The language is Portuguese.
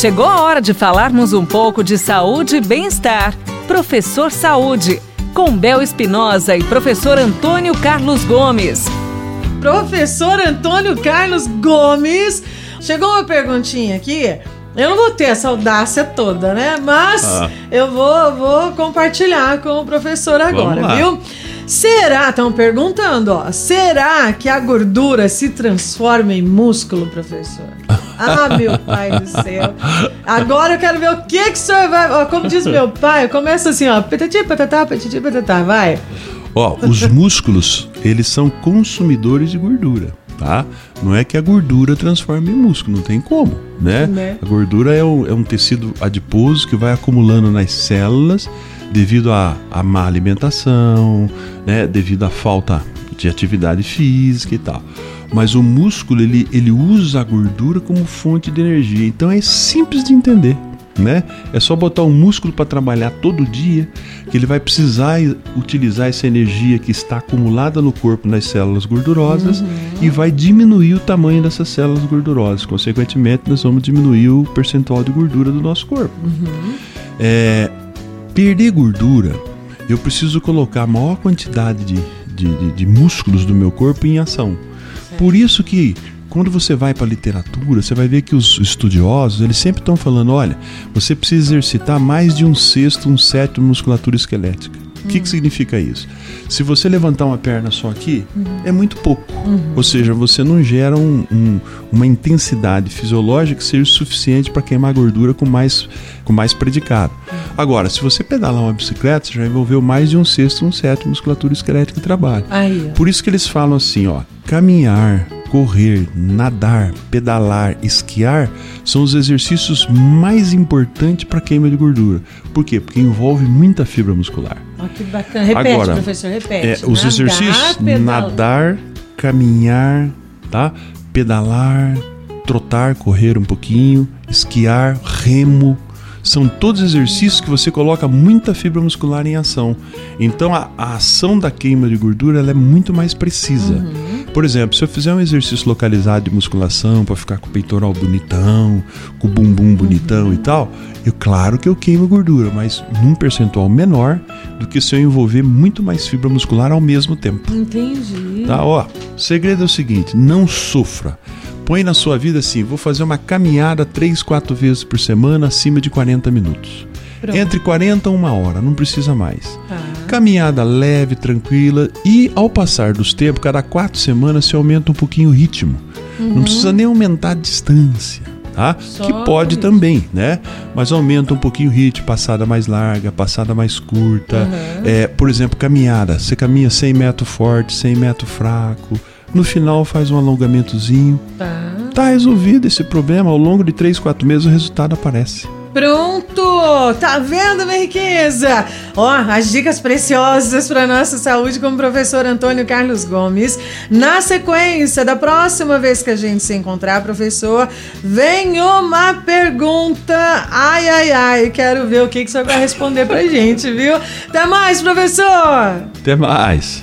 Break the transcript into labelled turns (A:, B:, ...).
A: Chegou a hora de falarmos um pouco de saúde e bem-estar. Professor Saúde, com Bel Espinosa e professor Antônio Carlos Gomes.
B: Professor Antônio Carlos Gomes, chegou uma perguntinha aqui. Eu não vou ter essa audácia toda, né? Mas ah. eu vou, vou compartilhar com o professor agora, viu? Será, estão perguntando, ó, será que a gordura se transforma em músculo, professor? Ah, meu pai do céu. Agora eu quero ver o que que o senhor vai. Ó, como diz meu pai, começa assim, ó, petati, patatá, petati, patatá, vai.
C: Ó, os músculos, eles são consumidores de gordura, tá? Não é que a gordura transforma em músculo, não tem como, né? né? A gordura é um, é um tecido adiposo que vai acumulando nas células devido à, à má alimentação, né? Devido à falta de atividade física e tal mas o músculo ele, ele usa a gordura como fonte de energia. Então é simples de entender. Né? É só botar o músculo para trabalhar todo dia, que ele vai precisar utilizar essa energia que está acumulada no corpo nas células gordurosas uhum. e vai diminuir o tamanho dessas células gordurosas. Consequentemente, nós vamos diminuir o percentual de gordura do nosso corpo. Uhum. É, perder gordura, eu preciso colocar a maior quantidade de, de, de, músculos do meu corpo em ação. Por isso que quando você vai para a literatura, você vai ver que os estudiosos, eles sempre estão falando, olha, você precisa exercitar mais de um sexto, um sétimo musculatura esquelética. O que, que significa isso? Se você levantar uma perna só aqui, uhum. é muito pouco. Uhum. Ou seja, você não gera um, um, uma intensidade fisiológica que seja suficiente para queimar gordura com mais, com mais predicado. Uhum. Agora, se você pedalar uma bicicleta, você já envolveu mais de um sexto, um sétimo musculatura esquelética em trabalho. Aí, Por isso que eles falam assim, ó, caminhar, correr, nadar, pedalar, esquiar são os exercícios mais importantes para queima de gordura. Por quê? Porque envolve muita fibra muscular.
B: Oh, que bacana. Repete, Agora, professor, repete.
C: É, os nadar, exercícios: nadar, caminhar, tá? pedalar, trotar, correr um pouquinho, esquiar, remo, são todos exercícios que você coloca muita fibra muscular em ação. Então a, a ação da queima de gordura é muito mais precisa. Uhum. Por exemplo, se eu fizer um exercício localizado de musculação para ficar com o peitoral bonitão, com o bumbum bonitão uhum. e tal, eu claro que eu queimo gordura, mas num percentual menor do que se eu envolver muito mais fibra muscular ao mesmo tempo.
B: Entendi.
C: Tá, ó. O segredo é o seguinte: não sofra põe na sua vida assim: vou fazer uma caminhada três, quatro vezes por semana acima de 40 minutos. Pronto. Entre 40 e uma hora, não precisa mais. Tá. Caminhada leve, tranquila e ao passar dos tempos, cada quatro semanas se aumenta um pouquinho o ritmo. Uhum. Não precisa nem aumentar a distância. Tá? que pode também, né? Mas aumenta um pouquinho o ritmo, passada mais larga, passada mais curta. Uhum. É, por exemplo, caminhada. Você caminha 100 metros forte, 100 metros fraco. No final faz um alongamentozinho. Tá. Tá resolvido esse problema. Ao longo de 3, 4 meses o resultado aparece.
B: Pronto! Tá vendo, minha riqueza? Ó, as dicas preciosas para nossa saúde com o professor Antônio Carlos Gomes. Na sequência, da próxima vez que a gente se encontrar, professor, vem uma pergunta. Ai, ai, ai, quero ver o que, que o senhor vai responder pra gente, viu? Até mais, professor!
C: Até mais!